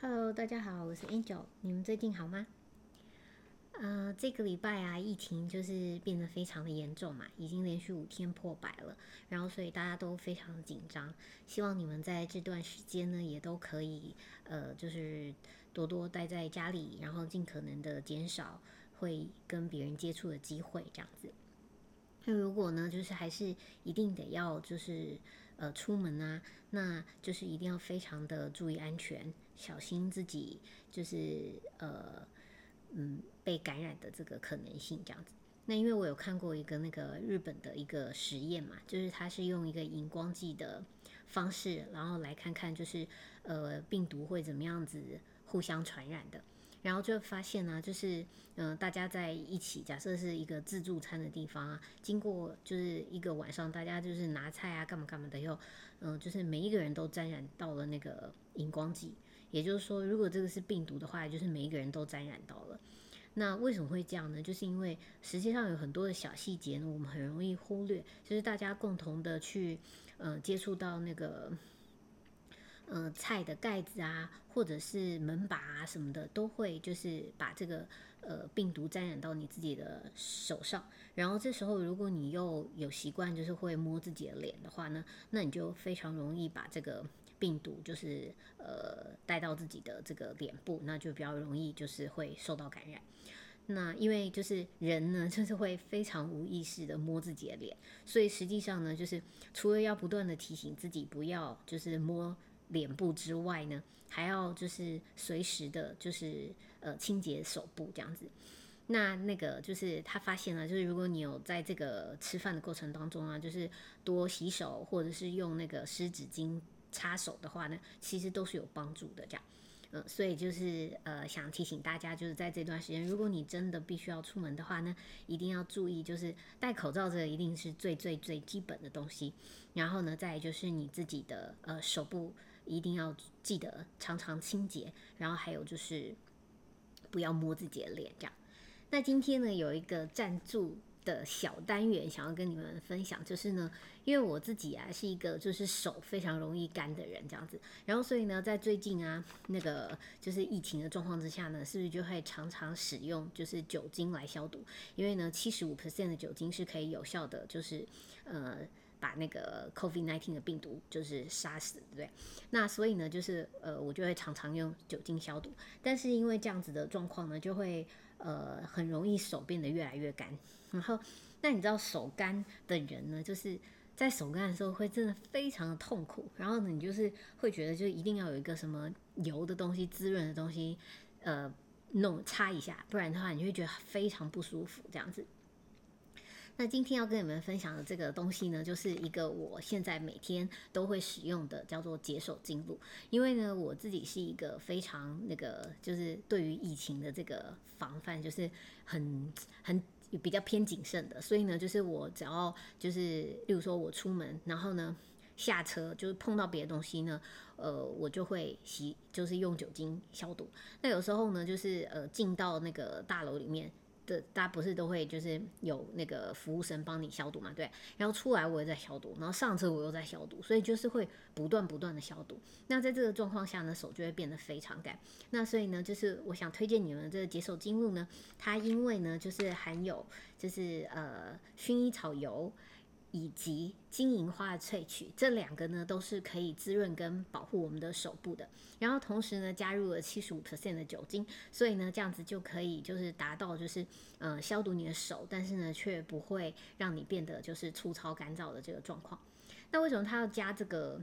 Hello，大家好，我是 Angel，你们最近好吗？呃，这个礼拜啊，疫情就是变得非常的严重嘛，已经连续五天破百了，然后所以大家都非常紧张，希望你们在这段时间呢，也都可以呃，就是多多待在家里，然后尽可能的减少会跟别人接触的机会，这样子。那如果呢，就是还是一定得要就是呃出门啊，那就是一定要非常的注意安全，小心自己就是呃嗯被感染的这个可能性这样子。那因为我有看过一个那个日本的一个实验嘛，就是它是用一个荧光剂的方式，然后来看看就是呃病毒会怎么样子互相传染的。然后就发现呢，就是嗯，大家在一起，假设是一个自助餐的地方啊，经过就是一个晚上，大家就是拿菜啊，干嘛干嘛的，又嗯，就是每一个人都沾染到了那个荧光剂。也就是说，如果这个是病毒的话，就是每一个人都沾染到了。那为什么会这样呢？就是因为实际上有很多的小细节呢，我们很容易忽略，就是大家共同的去呃接触到那个。呃，菜的盖子啊，或者是门把啊什么的，都会就是把这个呃病毒沾染到你自己的手上。然后这时候，如果你又有习惯，就是会摸自己的脸的话呢，那你就非常容易把这个病毒就是呃带到自己的这个脸部，那就比较容易就是会受到感染。那因为就是人呢，就是会非常无意识的摸自己的脸，所以实际上呢，就是除了要不断的提醒自己不要就是摸。脸部之外呢，还要就是随时的，就是呃清洁手部这样子。那那个就是他发现了，就是如果你有在这个吃饭的过程当中啊，就是多洗手或者是用那个湿纸巾擦手的话呢，其实都是有帮助的这样。嗯，所以就是呃，想提醒大家，就是在这段时间，如果你真的必须要出门的话呢，一定要注意，就是戴口罩这个一定是最最最基本的东西。然后呢，再就是你自己的呃手部一定要记得常常清洁，然后还有就是不要摸自己的脸这样。那今天呢，有一个赞助。的小单元想要跟你们分享，就是呢，因为我自己啊是一个就是手非常容易干的人，这样子，然后所以呢，在最近啊那个就是疫情的状况之下呢，是不是就会常常使用就是酒精来消毒？因为呢，七十五 percent 的酒精是可以有效的，就是呃把那个 COVID nineteen 的病毒就是杀死，对不对？那所以呢，就是呃我就会常常用酒精消毒，但是因为这样子的状况呢，就会。呃，很容易手变得越来越干，然后，那你知道手干的人呢，就是在手干的时候会真的非常的痛苦，然后呢，你就是会觉得就一定要有一个什么油的东西、滋润的东西，呃，弄擦一下，不然的话你会觉得非常不舒服，这样子。那今天要跟你们分享的这个东西呢，就是一个我现在每天都会使用的，叫做解手精露。因为呢，我自己是一个非常那个，就是对于疫情的这个防范，就是很很比较偏谨慎的。所以呢，就是我只要就是，例如说我出门，然后呢下车，就是碰到别的东西呢，呃，我就会洗，就是用酒精消毒。那有时候呢，就是呃进到那个大楼里面。的大家不是都会就是有那个服务生帮你消毒嘛？对，然后出来我也在消毒，然后上车我又在消毒，所以就是会不断不断的消毒。那在这个状况下呢，手就会变得非常干。那所以呢，就是我想推荐你们这个洁手精露呢，它因为呢就是含有就是呃薰衣草油。以及金银花的萃取，这两个呢都是可以滋润跟保护我们的手部的。然后同时呢，加入了七十五 percent 的酒精，所以呢，这样子就可以就是达到就是呃消毒你的手，但是呢却不会让你变得就是粗糙干燥的这个状况。那为什么它要加这个？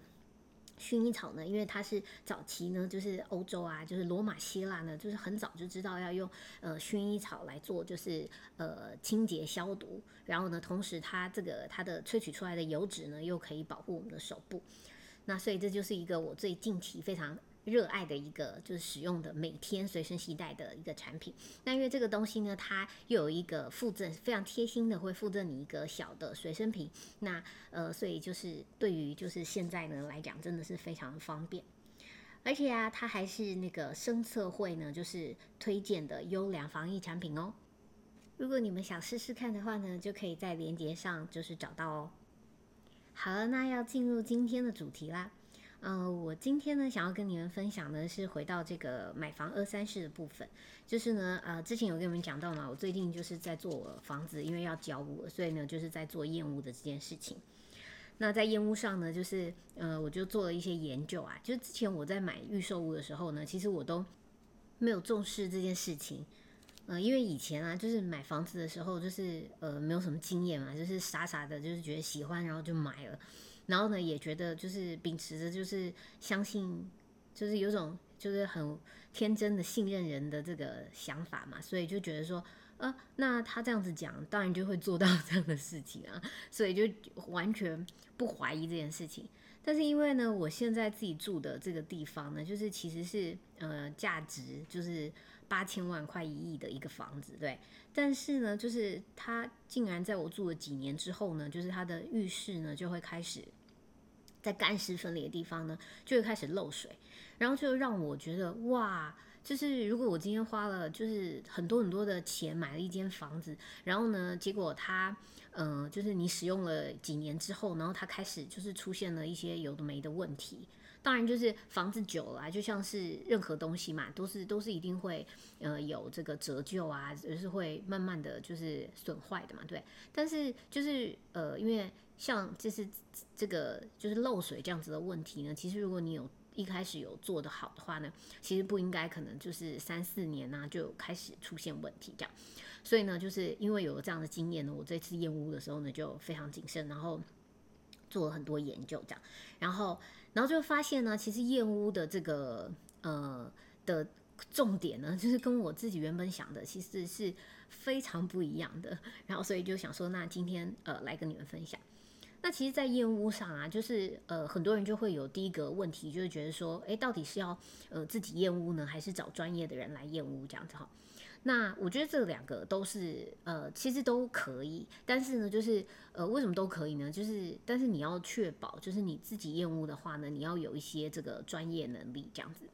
薰衣草呢，因为它是早期呢，就是欧洲啊，就是罗马希腊呢，就是很早就知道要用呃薰衣草来做，就是呃清洁消毒。然后呢，同时它这个它的萃取出来的油脂呢，又可以保护我们的手部。那所以这就是一个我最近期非常。热爱的一个就是使用的每天随身携带的一个产品。那因为这个东西呢，它又有一个附赠，非常贴心的会附赠你一个小的随身瓶。那呃，所以就是对于就是现在呢来讲，真的是非常方便。而且啊，它还是那个生测会呢，就是推荐的优良防疫产品哦。如果你们想试试看的话呢，就可以在链接上就是找到哦。好了，那要进入今天的主题啦。呃，我今天呢想要跟你们分享的是回到这个买房二三事的部分，就是呢，呃，之前有跟你们讲到嘛，我最近就是在做房子，因为要交屋，所以呢就是在做验屋的这件事情。那在验屋上呢，就是呃，我就做了一些研究啊，就是之前我在买预售屋的时候呢，其实我都没有重视这件事情，呃，因为以前啊，就是买房子的时候，就是呃没有什么经验嘛，就是傻傻的，就是觉得喜欢，然后就买了。然后呢，也觉得就是秉持着就是相信，就是有种就是很天真的信任人的这个想法嘛，所以就觉得说，呃，那他这样子讲，当然就会做到 这样的事情啊，所以就完全不怀疑这件事情。但是因为呢，我现在自己住的这个地方呢，就是其实是呃价值就是八千万块一亿的一个房子，对。但是呢，就是它竟然在我住了几年之后呢，就是它的浴室呢就会开始。在干湿分离的地方呢，就会开始漏水，然后就让我觉得哇，就是如果我今天花了就是很多很多的钱买了一间房子，然后呢，结果它，嗯，就是你使用了几年之后，然后它开始就是出现了一些有的没的问题。当然，就是房子久了，就像是任何东西嘛，都是都是一定会呃有这个折旧啊，就是会慢慢的就是损坏的嘛，对。但是就是呃，因为像就是这个就是漏水这样子的问题呢，其实如果你有一开始有做的好的话呢，其实不应该可能就是三四年呢就开始出现问题这样。所以呢，就是因为有了这样的经验呢，我这次验屋的时候呢就非常谨慎，然后做了很多研究这样，然后。然后就发现呢，其实验屋的这个呃的重点呢，就是跟我自己原本想的其实是非常不一样的。然后所以就想说，那今天呃来跟你们分享。那其实，在验屋上啊，就是呃很多人就会有第一个问题，就是觉得说，哎，到底是要呃自己验屋呢，还是找专业的人来验屋这样子哈？那我觉得这两个都是呃，其实都可以，但是呢，就是呃，为什么都可以呢？就是但是你要确保，就是你自己厌恶的话呢，你要有一些这个专业能力这样子。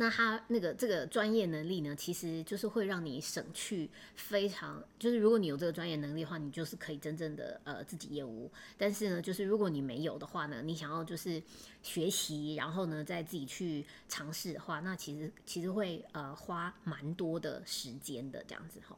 那他那个这个专业能力呢，其实就是会让你省去非常，就是如果你有这个专业能力的话，你就是可以真正的呃自己业务。但是呢，就是如果你没有的话呢，你想要就是学习，然后呢再自己去尝试的话，那其实其实会呃花蛮多的时间的这样子哈。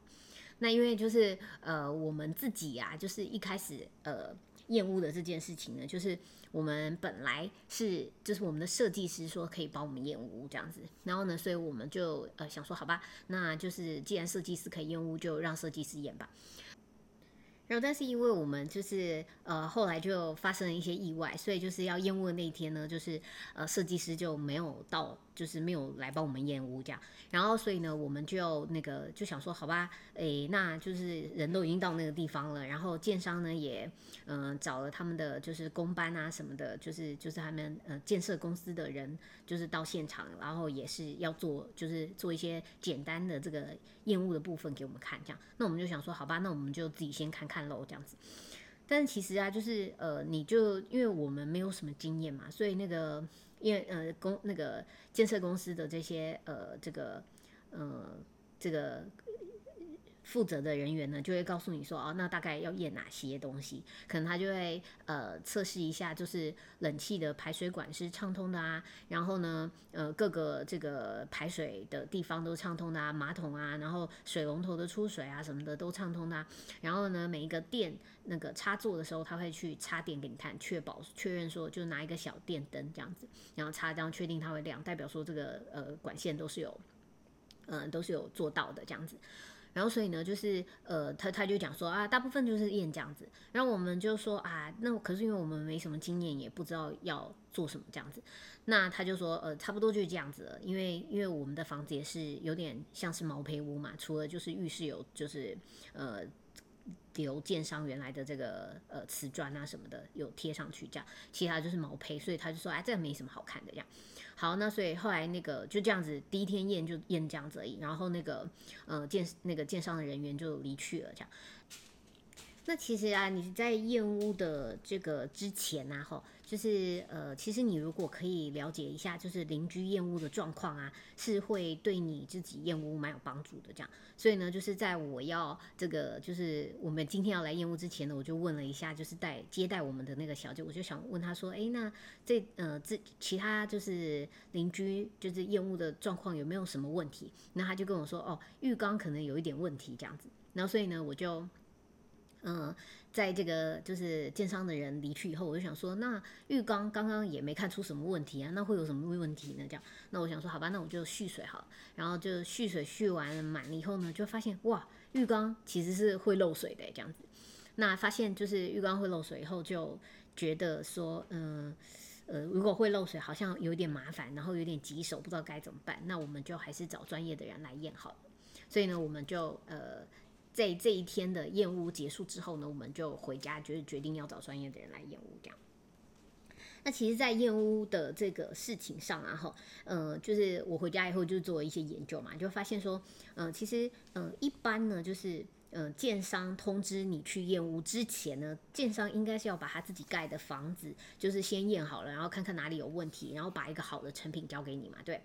那因为就是呃我们自己呀，就是一开始呃。厌恶的这件事情呢，就是我们本来是就是我们的设计师说可以帮我们厌恶这样子，然后呢，所以我们就呃想说好吧，那就是既然设计师可以厌恶，就让设计师演吧。然后，但是因为我们就是呃后来就发生了一些意外，所以就是要验屋的那一天呢，就是呃设计师就没有到。就是没有来帮我们验屋这样，然后所以呢，我们就那个就想说，好吧，诶，那就是人都已经到那个地方了，然后建商呢也嗯找了他们的就是工班啊什么的，就是就是他们呃建设公司的人就是到现场，然后也是要做就是做一些简单的这个验屋的部分给我们看这样，那我们就想说，好吧，那我们就自己先看看看喽这样子。但是其实啊，就是呃，你就因为我们没有什么经验嘛，所以那个。因为呃公那个建设公司的这些呃这个呃这个负责的人员呢，就会告诉你说哦，那大概要验哪些东西？可能他就会呃测试一下，就是冷气的排水管是畅通的啊，然后呢呃各个这个排水的地方都畅通的啊，马桶啊，然后水龙头的出水啊什么的都畅通的，然后呢每一个电。那个插座的时候，他会去插电给你看，确保确认说，就拿一个小电灯这样子，然后插这样确定它会亮，代表说这个呃管线都是有，嗯都是有做到的这样子。然后所以呢，就是呃他他就讲说啊，大部分就是验这样子。然后我们就说啊，那可是因为我们没什么经验，也不知道要做什么这样子。那他就说呃差不多就是这样子了，因为因为我们的房子也是有点像是毛坯屋嘛，除了就是浴室有就是呃。留建商原来的这个呃瓷砖啊什么的有贴上去，这样其他就是毛坯，所以他就说哎，这个没什么好看的这样。好，那所以后来那个就这样子，第一天验就验这样子而已，然后那个呃建那个建商的人员就离去了这样。那其实啊，你在验屋的这个之前呢，吼。就是呃，其实你如果可以了解一下，就是邻居厌恶的状况啊，是会对你自己厌恶蛮有帮助的。这样，所以呢，就是在我要这个，就是我们今天要来厌恶之前呢，我就问了一下，就是带接待我们的那个小姐，我就想问她说，哎，那这呃这其他就是邻居就是厌恶的状况有没有什么问题？那她就跟我说，哦，浴缸可能有一点问题这样子。然后所以呢，我就。嗯，在这个就是建商的人离去以后，我就想说，那浴缸刚刚也没看出什么问题啊，那会有什么问题呢？这样，那我想说，好吧，那我就蓄水好了，然后就蓄水蓄完了满了以后呢，就发现哇，浴缸其实是会漏水的这样子。那发现就是浴缸会漏水以后，就觉得说，嗯，呃，如果会漏水，好像有点麻烦，然后有点棘手，不知道该怎么办。那我们就还是找专业的人来验好了。所以呢，我们就呃。在这一天的验屋结束之后呢，我们就回家，就是决定要找专业的人来验屋这样。那其实，在燕屋的这个事情上啊，哈，呃，就是我回家以后就做一些研究嘛，就发现说，嗯，其实，嗯，一般呢，就是。嗯，建商通知你去验屋之前呢，建商应该是要把他自己盖的房子，就是先验好了，然后看看哪里有问题，然后把一个好的成品交给你嘛，对。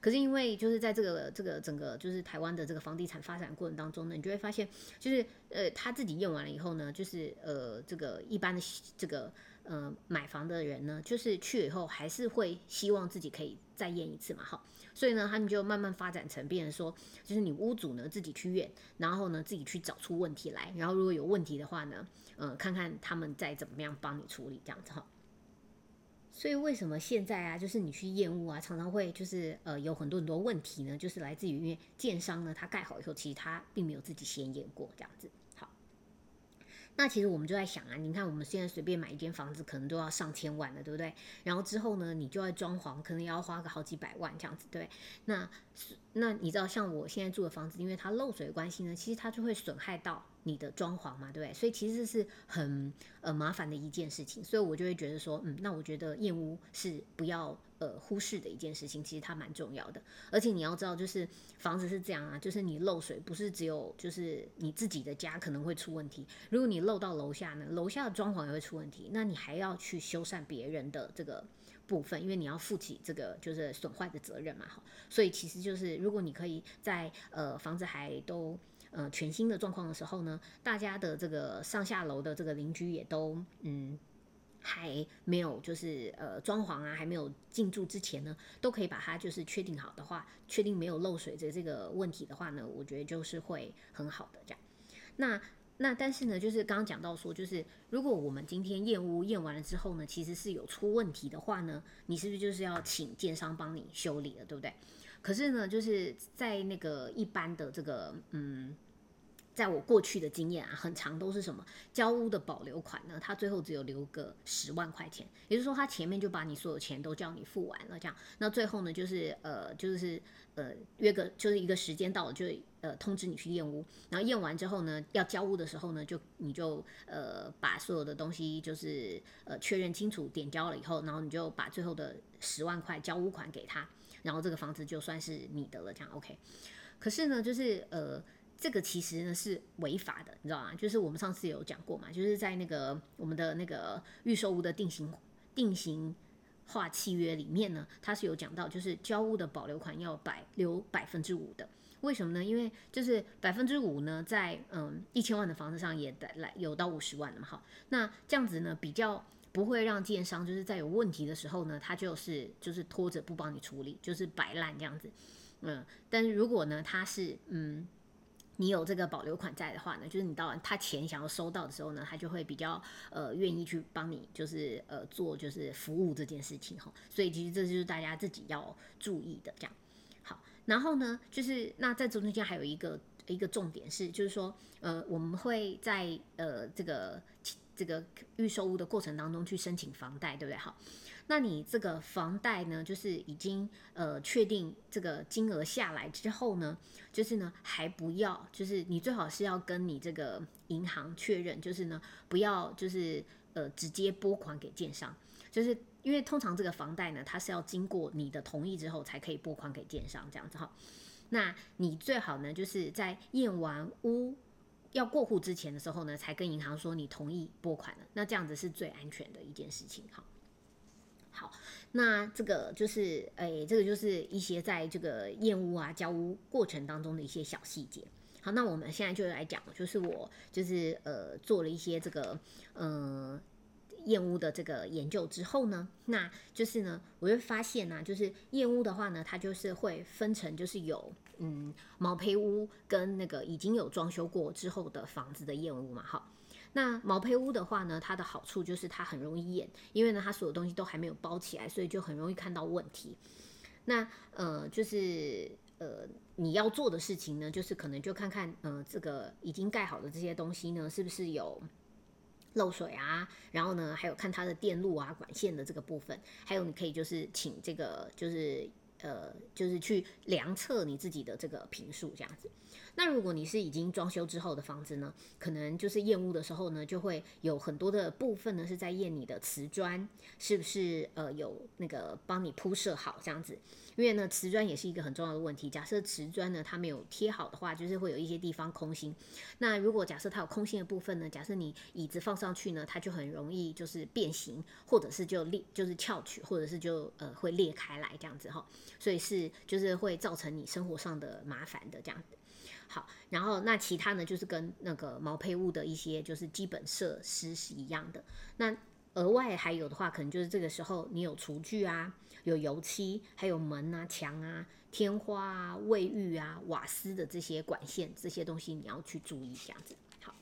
可是因为就是在这个这个整个就是台湾的这个房地产发展过程当中呢，你就会发现，就是呃他自己验完了以后呢，就是呃这个一般的这个。呃，买房的人呢，就是去了以后还是会希望自己可以再验一次嘛，哈，所以呢，他们就慢慢发展成，变成说，就是你屋主呢自己去验，然后呢自己去找出问题来，然后如果有问题的话呢，呃，看看他们再怎么样帮你处理这样子哈。所以为什么现在啊，就是你去验屋啊，常常会就是呃有很多很多问题呢？就是来自于因为建商呢他盖好以后，其实他并没有自己先验过这样子。那其实我们就在想啊，你看我们现在随便买一间房子，可能都要上千万了，对不对？然后之后呢，你就要装潢，可能也要花个好几百万这样子，对。那那你知道，像我现在住的房子，因为它漏水的关系呢，其实它就会损害到你的装潢嘛，对不对？所以其实是很呃麻烦的一件事情，所以我就会觉得说，嗯，那我觉得验屋是不要。呃，忽视的一件事情，其实它蛮重要的。而且你要知道，就是房子是这样啊，就是你漏水不是只有就是你自己的家可能会出问题，如果你漏到楼下呢，楼下的装潢也会出问题，那你还要去修缮别人的这个部分，因为你要负起这个就是损坏的责任嘛。哈，所以其实就是如果你可以在呃房子还都呃全新的状况的时候呢，大家的这个上下楼的这个邻居也都嗯。还没有就是呃装潢啊，还没有进驻之前呢，都可以把它就是确定好的话，确定没有漏水的这个问题的话呢，我觉得就是会很好的这样。那那但是呢，就是刚刚讲到说，就是如果我们今天验屋验完了之后呢，其实是有出问题的话呢，你是不是就是要请建商帮你修理了，对不对？可是呢，就是在那个一般的这个嗯。在我过去的经验啊，很长都是什么交屋的保留款呢？他最后只有留个十万块钱，也就是说他前面就把你所有钱都叫你付完了，这样，那最后呢就是呃就是呃约个就是一个时间到了就呃通知你去验屋，然后验完之后呢要交屋的时候呢就你就呃把所有的东西就是呃确认清楚点交了以后，然后你就把最后的十万块交屋款给他，然后这个房子就算是你的了，这样 OK。可是呢就是呃。这个其实呢是违法的，你知道吗？就是我们上次有讲过嘛，就是在那个我们的那个预售屋的定型定型化契约里面呢，它是有讲到，就是交屋的保留款要百留百分之五的。为什么呢？因为就是百分之五呢，在嗯一千万的房子上也来有到五十万了嘛。好，那这样子呢，比较不会让建商就是在有问题的时候呢，他就是就是拖着不帮你处理，就是摆烂这样子。嗯，但是如果呢，他是嗯。你有这个保留款在的话呢，就是你到他钱想要收到的时候呢，他就会比较呃愿意去帮你，就是呃做就是服务这件事情哈。所以其实这就是大家自己要注意的这样。好，然后呢，就是那在中间还有一个一个重点是，就是说呃我们会在呃这个这个预售屋的过程当中去申请房贷，对不对？好。那你这个房贷呢，就是已经呃确定这个金额下来之后呢，就是呢还不要，就是你最好是要跟你这个银行确认，就是呢不要就是呃直接拨款给建商，就是因为通常这个房贷呢，它是要经过你的同意之后才可以拨款给建商这样子哈。那你最好呢就是在验完屋要过户之前的时候呢，才跟银行说你同意拨款了，那这样子是最安全的一件事情哈。好，那这个就是诶，这个就是一些在这个验屋啊、交屋过程当中的一些小细节。好，那我们现在就来讲，就是我就是呃做了一些这个呃验屋的这个研究之后呢，那就是呢，我会发现呢，就是验屋的话呢，它就是会分成就是有嗯毛坯屋跟那个已经有装修过之后的房子的验屋嘛，哈。那毛坯屋的话呢，它的好处就是它很容易验，因为呢它所有东西都还没有包起来，所以就很容易看到问题。那呃就是呃你要做的事情呢，就是可能就看看呃这个已经盖好的这些东西呢，是不是有漏水啊？然后呢，还有看它的电路啊、管线的这个部分，还有你可以就是请这个就是呃就是去量测你自己的这个平数这样子。那如果你是已经装修之后的房子呢，可能就是验屋的时候呢，就会有很多的部分呢是在验你的瓷砖是不是呃有那个帮你铺设好这样子。因为呢，瓷砖也是一个很重要的问题。假设瓷砖呢它没有贴好的话，就是会有一些地方空心。那如果假设它有空心的部分呢，假设你椅子放上去呢，它就很容易就是变形，或者是就裂，就是翘曲，或者是就呃会裂开来这样子哈。所以是就是会造成你生活上的麻烦的这样子。好，然后那其他呢，就是跟那个毛坯屋的一些就是基本设施是一样的。那额外还有的话，可能就是这个时候你有厨具啊。有油漆，还有门啊、墙啊、天花啊、卫浴啊、瓦斯的这些管线，这些东西你要去注意，这样子。好，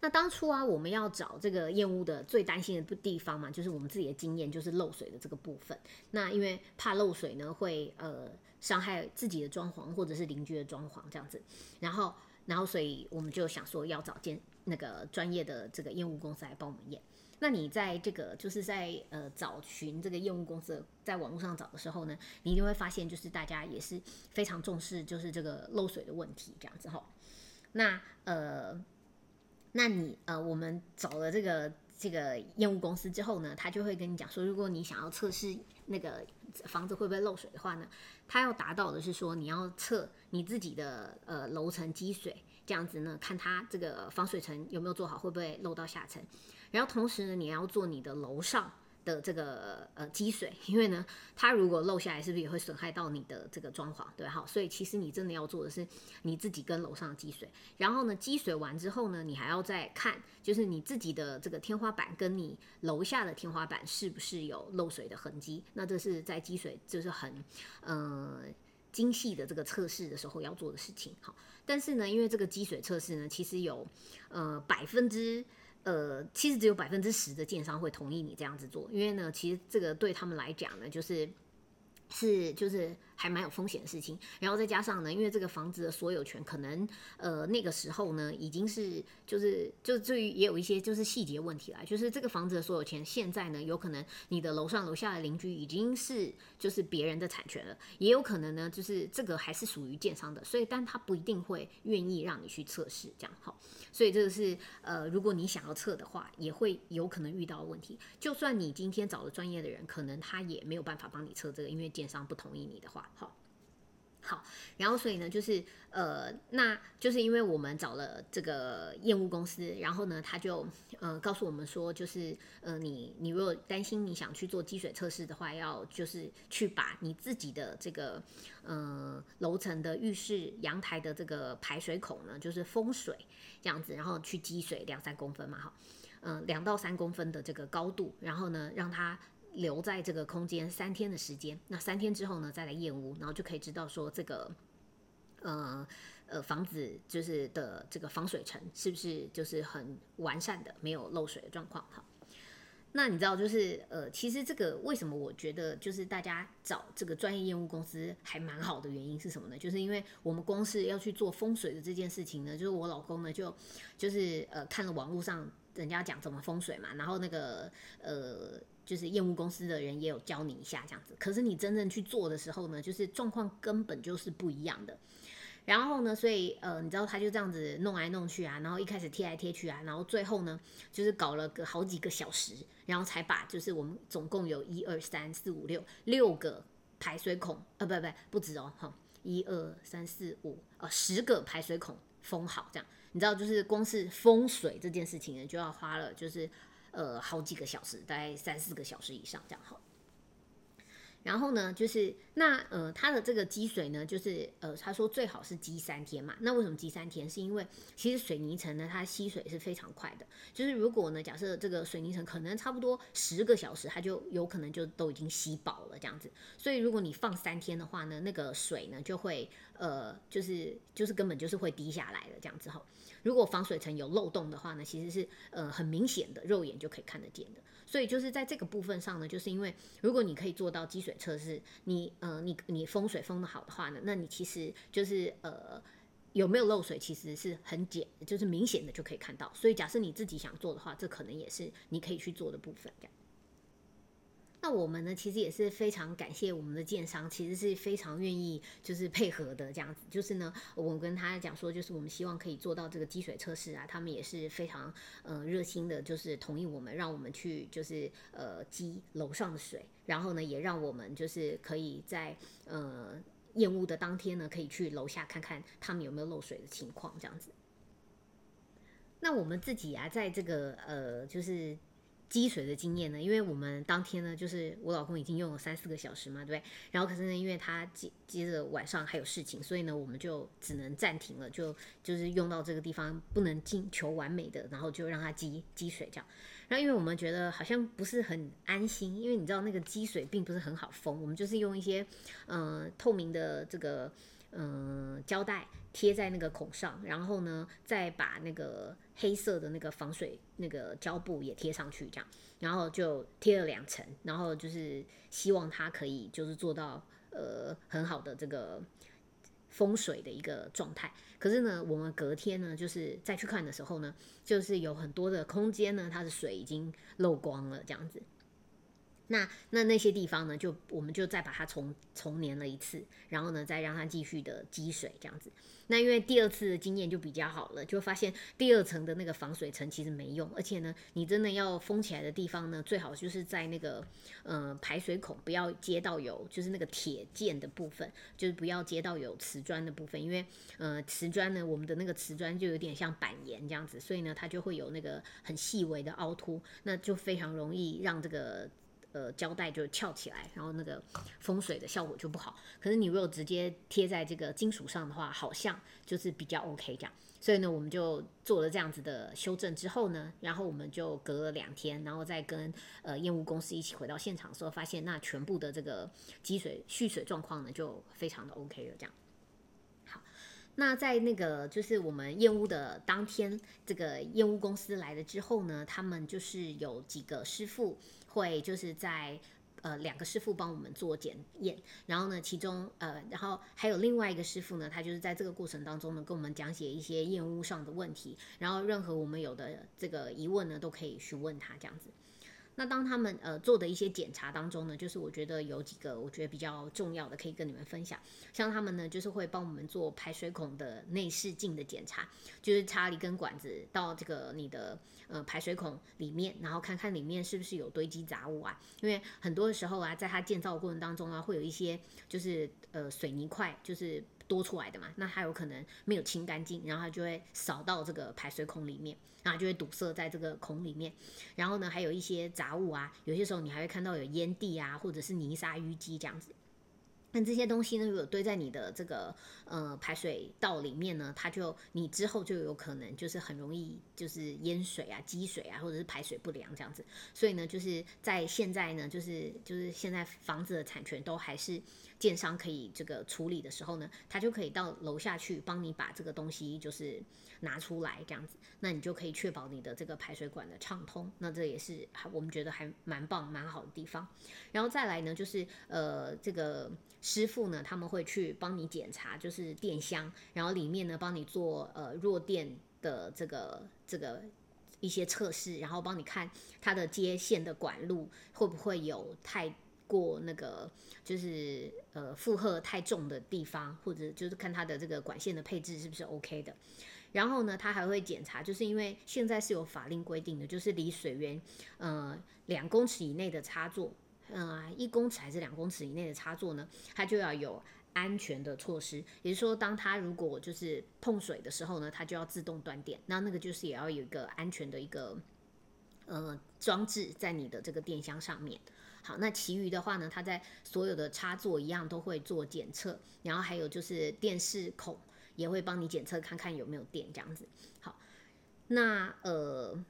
那当初啊，我们要找这个验屋的最担心的地方嘛，就是我们自己的经验，就是漏水的这个部分。那因为怕漏水呢，会呃伤害自己的装潢或者是邻居的装潢这样子。然后，然后所以我们就想说要找间那个专业的这个验屋公司来帮我们验。那你在这个就是在呃找寻这个业务公司，在网络上找的时候呢，你一定会发现，就是大家也是非常重视，就是这个漏水的问题这样子哈。那呃，那你呃，我们找了这个这个业务公司之后呢，他就会跟你讲说，如果你想要测试那个房子会不会漏水的话呢，他要达到的是说，你要测你自己的呃楼层积水，这样子呢，看它这个防水层有没有做好，会不会漏到下层。然后同时呢，你要做你的楼上的这个呃积水，因为呢，它如果漏下来，是不是也会损害到你的这个装潢，对好，所以其实你真的要做的是你自己跟楼上的积水。然后呢，积水完之后呢，你还要再看，就是你自己的这个天花板跟你楼下的天花板是不是有漏水的痕迹。那这是在积水就是很呃精细的这个测试的时候要做的事情。好，但是呢，因为这个积水测试呢，其实有呃百分之。呃，其实只有百分之十的建商会同意你这样子做，因为呢，其实这个对他们来讲呢，就是是就是。还蛮有风险的事情，然后再加上呢，因为这个房子的所有权可能，呃，那个时候呢，已经是就是就至于也有一些就是细节问题啦，就是这个房子的所有权现在呢，有可能你的楼上楼下的邻居已经是就是别人的产权了，也有可能呢，就是这个还是属于建商的，所以但他不一定会愿意让你去测试这样哈，所以这个是呃，如果你想要测的话，也会有可能遇到问题，就算你今天找了专业的人，可能他也没有办法帮你测这个，因为建商不同意你的话。好，好，然后所以呢，就是呃，那就是因为我们找了这个验屋公司，然后呢，他就呃告诉我们说，就是呃，你你如果担心你想去做积水测试的话，要就是去把你自己的这个呃楼层的浴室、阳台的这个排水孔呢，就是封水这样子，然后去积水两三公分嘛，哈，嗯，两到三公分的这个高度，然后呢，让它。留在这个空间三天的时间，那三天之后呢，再来验屋，然后就可以知道说这个，呃呃房子就是的这个防水层是不是就是很完善的，没有漏水的状况。好，那你知道就是呃，其实这个为什么我觉得就是大家找这个专业验屋公司还蛮好的原因是什么呢？就是因为我们公司要去做风水的这件事情呢，就是我老公呢就就是呃看了网络上人家讲怎么风水嘛，然后那个呃。就是业务公司的人也有教你一下这样子，可是你真正去做的时候呢，就是状况根本就是不一样的。然后呢，所以呃，你知道他就这样子弄来弄去啊，然后一开始贴来贴去啊，然后最后呢，就是搞了个好几个小时，然后才把就是我们总共有一二三四五六六个排水孔，呃，不不不止哦，哈，一二三四五呃十个排水孔封好，这样你知道就是光是风水这件事情呢，就要花了就是。呃好几个小时，大概三四个小时以上这样好。然后呢，就是那呃，它的这个积水呢，就是呃，他说最好是积三天嘛。那为什么积三天？是因为其实水泥层呢，它吸水是非常快的。就是如果呢，假设这个水泥层可能差不多十个小时，它就有可能就都已经吸饱了这样子。所以如果你放三天的话呢，那个水呢就会呃，就是就是根本就是会滴下来的这样子哈。如果防水层有漏洞的话呢，其实是呃很明显的，肉眼就可以看得见的。所以就是在这个部分上呢，就是因为如果你可以做到积水测试，你呃你你封水封的好的话呢，那你其实就是呃有没有漏水，其实是很简，就是明显的就可以看到。所以假设你自己想做的话，这可能也是你可以去做的部分。那我们呢，其实也是非常感谢我们的建商，其实是非常愿意就是配合的这样子。就是呢，我跟他讲说，就是我们希望可以做到这个积水测试啊，他们也是非常呃热心的，就是同意我们，让我们去就是呃积楼上的水，然后呢，也让我们就是可以在呃验屋的当天呢，可以去楼下看看他们有没有漏水的情况这样子。那我们自己啊，在这个呃就是。积水的经验呢？因为我们当天呢，就是我老公已经用了三四个小时嘛，对不对？然后可是呢，因为他接接着晚上还有事情，所以呢，我们就只能暂停了，就就是用到这个地方不能进求完美的，然后就让它积积水这样。然后因为我们觉得好像不是很安心，因为你知道那个积水并不是很好封，我们就是用一些嗯透明的这个嗯胶带。贴在那个孔上，然后呢，再把那个黑色的那个防水那个胶布也贴上去，这样，然后就贴了两层，然后就是希望它可以就是做到呃很好的这个风水的一个状态。可是呢，我们隔天呢，就是再去看的时候呢，就是有很多的空间呢，它的水已经漏光了，这样子。那那那些地方呢，就我们就再把它重重粘了一次，然后呢，再让它继续的积水这样子。那因为第二次的经验就比较好了，就发现第二层的那个防水层其实没用，而且呢，你真的要封起来的地方呢，最好就是在那个呃排水孔不要接到有就是那个铁件的部分，就是不要接到有瓷砖的部分，因为呃瓷砖呢，我们的那个瓷砖就有点像板岩这样子，所以呢，它就会有那个很细微的凹凸，那就非常容易让这个。呃，胶带就翘起来，然后那个风水的效果就不好。可是你如果直接贴在这个金属上的话，好像就是比较 OK 这样。所以呢，我们就做了这样子的修正之后呢，然后我们就隔了两天，然后再跟呃验屋公司一起回到现场的时候，发现那全部的这个积水蓄水状况呢，就非常的 OK 了这样。好，那在那个就是我们验屋的当天，这个验屋公司来了之后呢，他们就是有几个师傅。会就是在呃两个师傅帮我们做检验，然后呢，其中呃，然后还有另外一个师傅呢，他就是在这个过程当中呢，跟我们讲解一些验屋上的问题，然后任何我们有的这个疑问呢，都可以询问他这样子。那当他们呃做的一些检查当中呢，就是我觉得有几个我觉得比较重要的，可以跟你们分享。像他们呢，就是会帮我们做排水孔的内视镜的检查，就是插一根管子到这个你的呃排水孔里面，然后看看里面是不是有堆积杂物啊。因为很多时候啊，在它建造过程当中啊，会有一些就是呃水泥块就是。多出来的嘛，那它有可能没有清干净，然后它就会扫到这个排水孔里面，然后就会堵塞在这个孔里面。然后呢，还有一些杂物啊，有些时候你还会看到有烟蒂啊，或者是泥沙淤积这样子。那这些东西呢，如果堆在你的这个呃排水道里面呢，它就你之后就有可能就是很容易就是淹水啊、积水啊，或者是排水不良这样子。所以呢，就是在现在呢，就是就是现在房子的产权都还是建商可以这个处理的时候呢，他就可以到楼下去帮你把这个东西就是拿出来这样子，那你就可以确保你的这个排水管的畅通。那这也是我们觉得还蛮棒、蛮好的地方。然后再来呢，就是呃这个。师傅呢，他们会去帮你检查，就是电箱，然后里面呢帮你做呃弱电的这个这个一些测试，然后帮你看它的接线的管路会不会有太过那个就是呃负荷太重的地方，或者就是看它的这个管线的配置是不是 OK 的。然后呢，它还会检查，就是因为现在是有法令规定的，就是离水源呃两公尺以内的插座。嗯，一公尺还是两公尺以内的插座呢？它就要有安全的措施，也就是说，当它如果就是碰水的时候呢，它就要自动断电。那那个就是也要有一个安全的一个呃装置在你的这个电箱上面。好，那其余的话呢，它在所有的插座一样都会做检测，然后还有就是电视孔也会帮你检测看看有没有电这样子。好，那呃。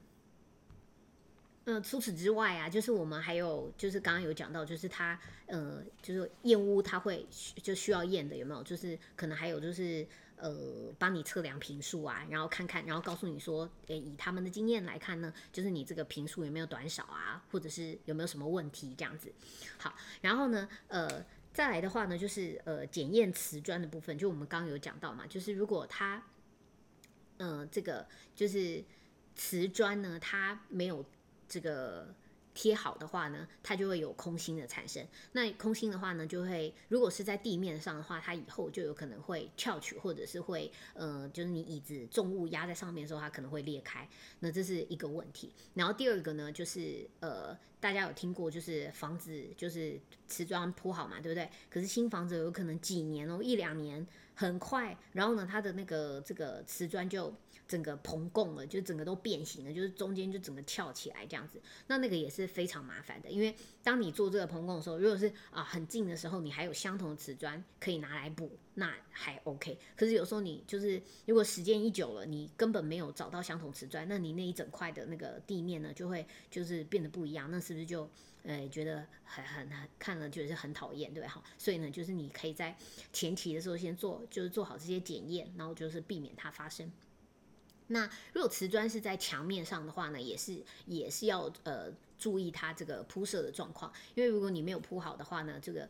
嗯，除此之外啊，就是我们还有就是刚刚有讲到，就是它呃，就是验屋它会就需要验的有没有？就是可能还有就是呃，帮你测量平数啊，然后看看，然后告诉你说，诶，以他们的经验来看呢，就是你这个平数有没有短少啊，或者是有没有什么问题这样子。好，然后呢，呃，再来的话呢，就是呃，检验瓷砖的部分，就我们刚刚有讲到嘛，就是如果它，呃，这个就是瓷砖呢，它没有。这个贴好的话呢，它就会有空心的产生。那空心的话呢，就会如果是在地面上的话，它以后就有可能会翘起，或者是会呃，就是你椅子重物压在上面的时候，它可能会裂开。那这是一个问题。然后第二个呢，就是呃，大家有听过，就是房子就是瓷砖铺好嘛，对不对？可是新房子有可能几年哦，一两年。很快，然后呢，它的那个这个瓷砖就整个膨共了，就整个都变形了，就是中间就整个翘起来这样子。那那个也是非常麻烦的，因为当你做这个膨共的时候，如果是啊很近的时候，你还有相同的瓷砖可以拿来补，那还 OK。可是有时候你就是如果时间一久了，你根本没有找到相同瓷砖，那你那一整块的那个地面呢，就会就是变得不一样，那是不是就？呃，觉得很很很看了就是很讨厌，对哈，所以呢，就是你可以在前期的时候先做，就是做好这些检验，然后就是避免它发生。那如果瓷砖是在墙面上的话呢，也是也是要呃注意它这个铺设的状况，因为如果你没有铺好的话呢，这个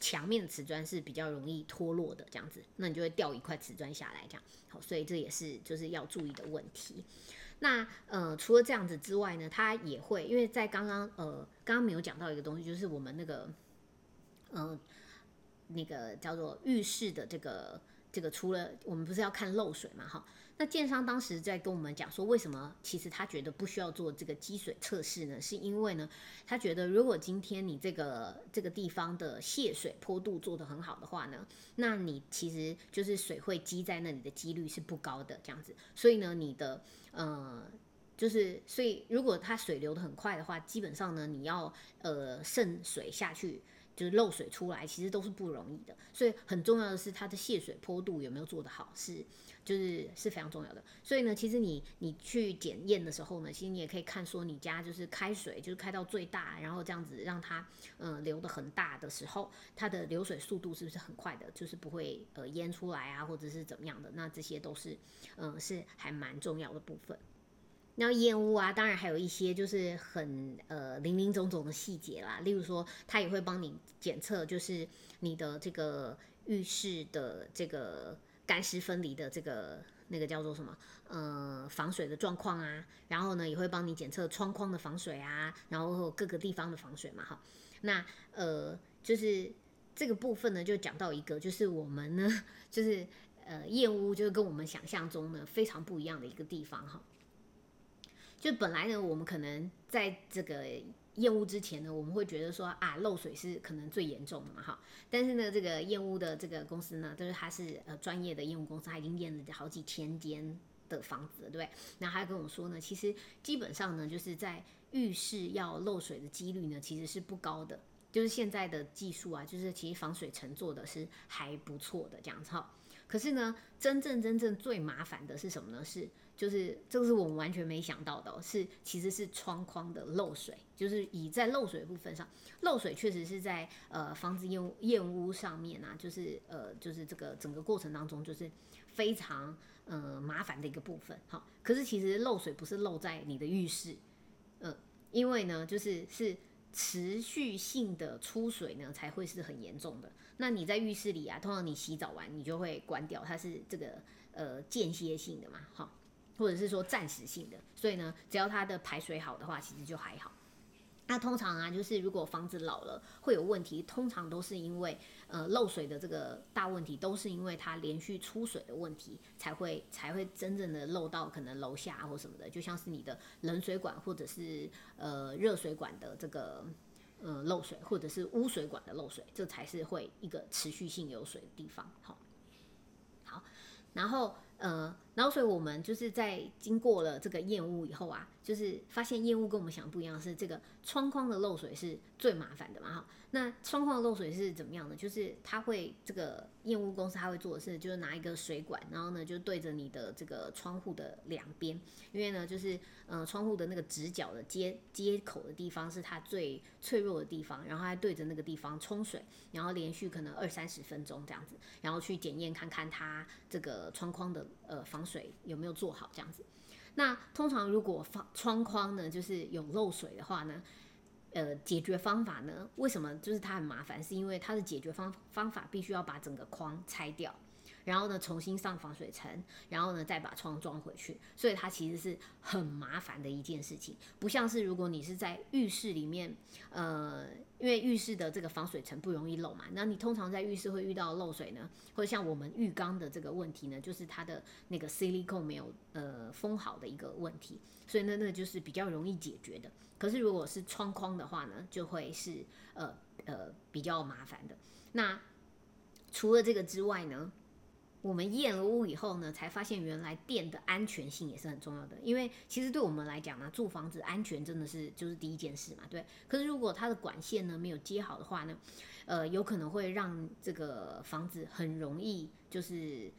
墙面的瓷砖是比较容易脱落的，这样子，那你就会掉一块瓷砖下来，这样好，所以这也是就是要注意的问题。那呃，除了这样子之外呢，它也会，因为在刚刚呃，刚刚没有讲到一个东西，就是我们那个，呃，那个叫做浴室的这个这个，除了我们不是要看漏水嘛，哈。那建商当时在跟我们讲说，为什么其实他觉得不需要做这个积水测试呢？是因为呢，他觉得如果今天你这个这个地方的泄水坡度做得很好的话呢，那你其实就是水会积在那里的几率是不高的这样子。所以呢，你的呃，就是所以如果它水流的很快的话，基本上呢，你要呃渗水下去。就是漏水出来，其实都是不容易的，所以很重要的是它的泄水坡度有没有做得好，是就是是非常重要的。所以呢，其实你你去检验的时候呢，其实你也可以看说你家就是开水就是开到最大，然后这样子让它嗯流的很大的时候，它的流水速度是不是很快的，就是不会呃淹出来啊，或者是怎么样的，那这些都是嗯是还蛮重要的部分。那燕屋啊，当然还有一些就是很呃零零总总的细节啦，例如说，它也会帮你检测，就是你的这个浴室的这个干湿分离的这个那个叫做什么呃防水的状况啊，然后呢也会帮你检测窗框的防水啊，然后各个地方的防水嘛哈。那呃就是这个部分呢，就讲到一个，就是我们呢 就是呃燕屋就是跟我们想象中呢非常不一样的一个地方哈。就本来呢，我们可能在这个验屋之前呢，我们会觉得说啊，漏水是可能最严重的嘛，哈。但是呢，这个验屋的这个公司呢，就是它是呃专业的验屋公司，它已经验了好几千间的房子了，对不对？那他跟我说呢，其实基本上呢，就是在浴室要漏水的几率呢，其实是不高的。就是现在的技术啊，就是其实防水层做的是还不错的这样子哈。可是呢，真正真正最麻烦的是什么呢？是就是这个是我们完全没想到的，哦是其实是窗框的漏水，就是以在漏水部分上，漏水确实是在呃房子燕燕屋上面啊，就是呃就是这个整个过程当中就是非常呃麻烦的一个部分。好，可是其实漏水不是漏在你的浴室，呃，因为呢就是是持续性的出水呢才会是很严重的。那你在浴室里啊，通常你洗澡完你就会关掉，它是这个呃间歇性的嘛，好。或者是说暂时性的，所以呢，只要它的排水好的话，其实就还好。那通常啊，就是如果房子老了会有问题，通常都是因为呃漏水的这个大问题，都是因为它连续出水的问题，才会才会真正的漏到可能楼下或什么的，就像是你的冷水管或者是呃热水管的这个呃漏水，或者是污水管的漏水，这才是会一个持续性有水的地方。好，好，然后。呃，然后所以我们就是在经过了这个验屋以后啊，就是发现验屋跟我们想的不一样，是这个窗框的漏水是最麻烦的嘛哈。那窗框的漏水是怎么样的？就是它会这个验屋公司他会做的是，就是拿一个水管，然后呢就对着你的这个窗户的两边，因为呢就是呃窗户的那个直角的接接口的地方是它最脆弱的地方，然后还对着那个地方冲水，然后连续可能二三十分钟这样子，然后去检验看看它这个窗框的呃防水有没有做好这样子。那通常如果窗框呢就是有漏水的话呢？呃，解决方法呢？为什么就是它很麻烦？是因为它的解决方方法必须要把整个框拆掉，然后呢重新上防水层，然后呢再把窗装回去，所以它其实是很麻烦的一件事情。不像是如果你是在浴室里面，呃，因为浴室的这个防水层不容易漏嘛，那你通常在浴室会遇到漏水呢，或者像我们浴缸的这个问题呢，就是它的那个 silicone 没有呃封好的一个问题，所以呢那就是比较容易解决的。可是如果是窗框的话呢，就会是呃呃比较麻烦的。那除了这个之外呢，我们验了屋以后呢，才发现原来电的安全性也是很重要的。因为其实对我们来讲呢，住房子安全真的是就是第一件事嘛，对。可是如果它的管线呢没有接好的话呢，呃，有可能会让这个房子很容易就是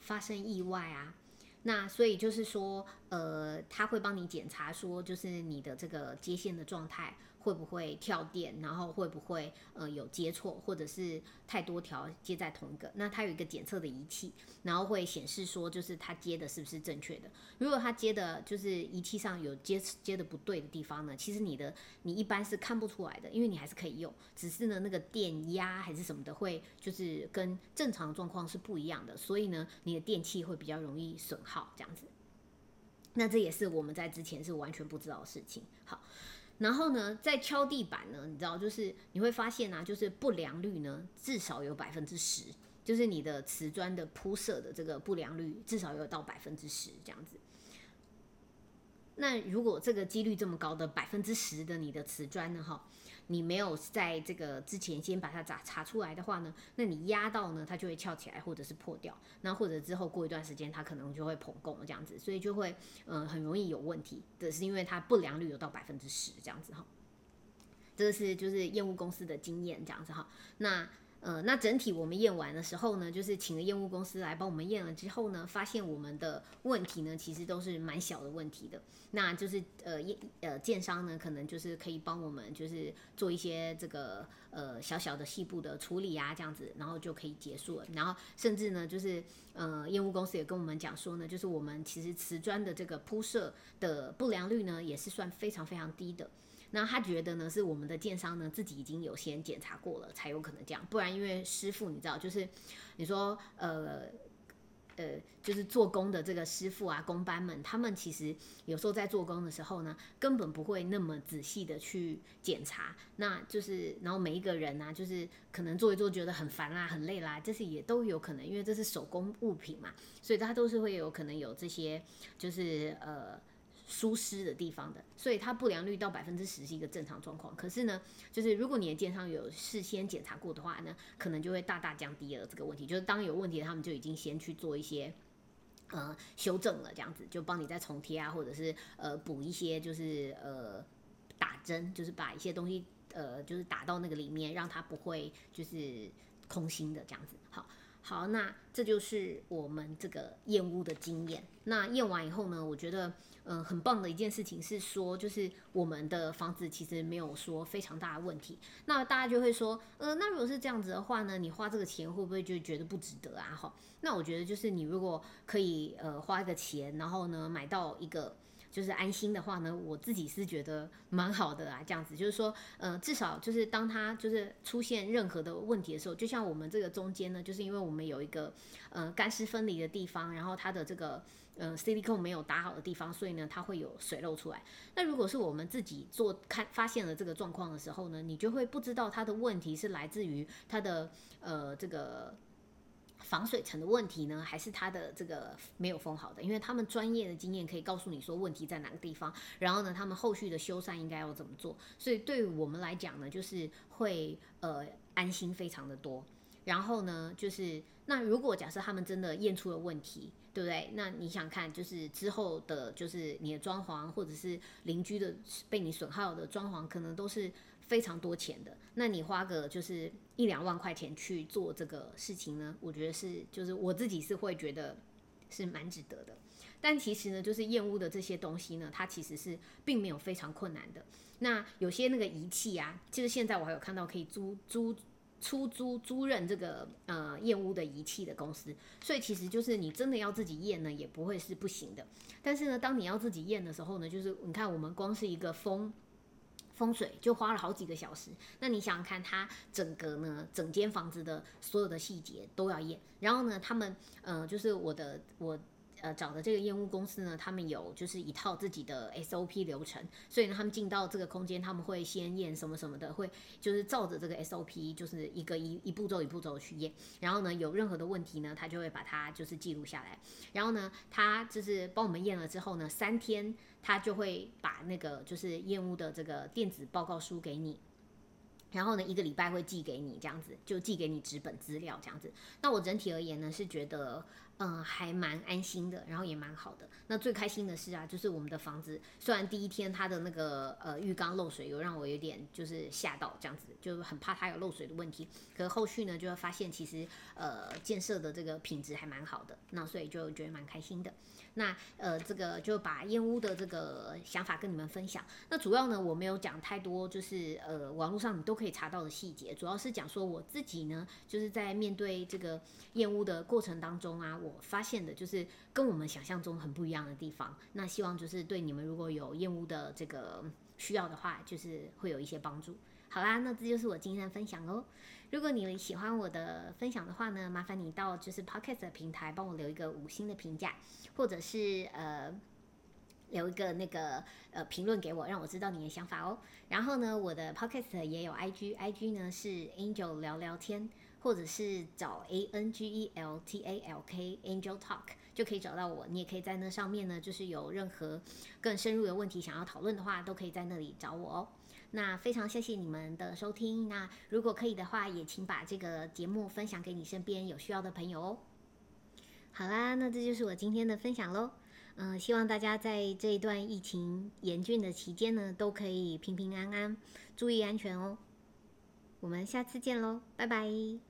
发生意外啊。那所以就是说，呃，他会帮你检查，说就是你的这个接线的状态。会不会跳电？然后会不会呃有接错，或者是太多条接在同一个？那它有一个检测的仪器，然后会显示说就是它接的是不是正确的。如果它接的就是仪器上有接接的不对的地方呢，其实你的你一般是看不出来的，因为你还是可以用，只是呢那个电压还是什么的会就是跟正常状况是不一样的，所以呢你的电器会比较容易损耗这样子。那这也是我们在之前是完全不知道的事情。好。然后呢，在敲地板呢，你知道，就是你会发现啊，就是不良率呢至少有百分之十，就是你的瓷砖的铺设的这个不良率至少有到百分之十这样子。那如果这个几率这么高的百分之十的你的瓷砖呢，哈？你没有在这个之前先把它查查出来的话呢，那你压到呢，它就会翘起来或者是破掉，那或者之后过一段时间它可能就会膨供这样子，所以就会嗯很容易有问题，这是因为它不良率有到百分之十这样子哈，这是就是业务公司的经验这样子哈，那。呃，那整体我们验完的时候呢，就是请了验屋公司来帮我们验了之后呢，发现我们的问题呢，其实都是蛮小的问题的。那就是呃验呃建商呢，可能就是可以帮我们就是做一些这个呃小小的细部的处理啊，这样子，然后就可以结束了。然后甚至呢，就是呃验屋公司也跟我们讲说呢，就是我们其实瓷砖的这个铺设的不良率呢，也是算非常非常低的。那他觉得呢，是我们的建商呢自己已经有先检查过了，才有可能这样。不然，因为师傅你知道，就是你说呃呃，就是做工的这个师傅啊，工班们，他们其实有时候在做工的时候呢，根本不会那么仔细的去检查。那就是，然后每一个人呢，就是可能做一做觉得很烦啦、很累啦，这是也都有可能，因为这是手工物品嘛，所以他都是会有可能有这些，就是呃。疏失的地方的，所以它不良率到百分之十是一个正常状况。可是呢，就是如果你的建商有事先检查过的话呢，可能就会大大降低了这个问题。就是当有问题，他们就已经先去做一些呃修正了，这样子就帮你再重贴啊，或者是呃补一些，就是呃打针，就是把一些东西呃就是打到那个里面，让它不会就是空心的这样子。好。好，那这就是我们这个验屋的经验。那验完以后呢，我觉得，嗯，很棒的一件事情是说，就是我们的房子其实没有说非常大的问题。那大家就会说，呃，那如果是这样子的话呢，你花这个钱会不会就觉得不值得啊？哈，那我觉得就是你如果可以，呃，花一个钱，然后呢，买到一个。就是安心的话呢，我自己是觉得蛮好的啊，这样子就是说，呃，至少就是当它就是出现任何的问题的时候，就像我们这个中间呢，就是因为我们有一个呃干湿分离的地方，然后它的这个呃 s i l i c o n 没有打好的地方，所以呢它会有水漏出来。那如果是我们自己做看发现了这个状况的时候呢，你就会不知道它的问题是来自于它的呃这个。防水层的问题呢，还是它的这个没有封好的？因为他们专业的经验可以告诉你说问题在哪个地方，然后呢，他们后续的修缮应该要怎么做。所以对于我们来讲呢，就是会呃安心非常的多。然后呢，就是那如果假设他们真的验出了问题，对不对？那你想看，就是之后的，就是你的装潢或者是邻居的被你损耗的装潢，可能都是非常多钱的。那你花个就是一两万块钱去做这个事情呢？我觉得是，就是我自己是会觉得是蛮值得的。但其实呢，就是验屋的这些东西呢，它其实是并没有非常困难的。那有些那个仪器啊，其实现在我还有看到可以租租出租租赁这个呃验屋的仪器的公司，所以其实就是你真的要自己验呢，也不会是不行的。但是呢，当你要自己验的时候呢，就是你看我们光是一个风风水就花了好几个小时，那你想想看，他整个呢整间房子的所有的细节都要验，然后呢，他们呃就是我的我。呃，找的这个验屋公司呢，他们有就是一套自己的 SOP 流程，所以呢，他们进到这个空间，他们会先验什么什么的，会就是照着这个 SOP，就是一个一一步骤一步骤去验，然后呢，有任何的问题呢，他就会把它就是记录下来，然后呢，他就是帮我们验了之后呢，三天他就会把那个就是验屋的这个电子报告书给你。然后呢，一个礼拜会寄给你这样子，就寄给你纸本资料这样子。那我整体而言呢，是觉得嗯还蛮安心的，然后也蛮好的。那最开心的是啊，就是我们的房子，虽然第一天它的那个呃浴缸漏水，有让我有点就是吓到这样子，就很怕它有漏水的问题。可是后续呢，就会发现其实呃建设的这个品质还蛮好的，那所以就觉得蛮开心的。那呃，这个就把燕屋的这个想法跟你们分享。那主要呢，我没有讲太多，就是呃，网络上你都可以查到的细节。主要是讲说我自己呢，就是在面对这个燕屋的过程当中啊，我我发现的就是跟我们想象中很不一样的地方。那希望就是对你们如果有厌恶的这个需要的话，就是会有一些帮助。好啦，那这就是我今天的分享哦。如果你喜欢我的分享的话呢，麻烦你到就是 Podcast 的平台帮我留一个五星的评价，或者是呃留一个那个呃评论给我，让我知道你的想法哦。然后呢，我的 Podcast 也有 IG，IG 呢是 Angel 聊聊天，或者是找 A N G E L T A L K Angel Talk 就可以找到我。你也可以在那上面呢，就是有任何更深入的问题想要讨论的话，都可以在那里找我哦。那非常谢谢你们的收听。那如果可以的话，也请把这个节目分享给你身边有需要的朋友哦。好啦，那这就是我今天的分享喽。嗯，希望大家在这一段疫情严峻的期间呢，都可以平平安安，注意安全哦。我们下次见喽，拜拜。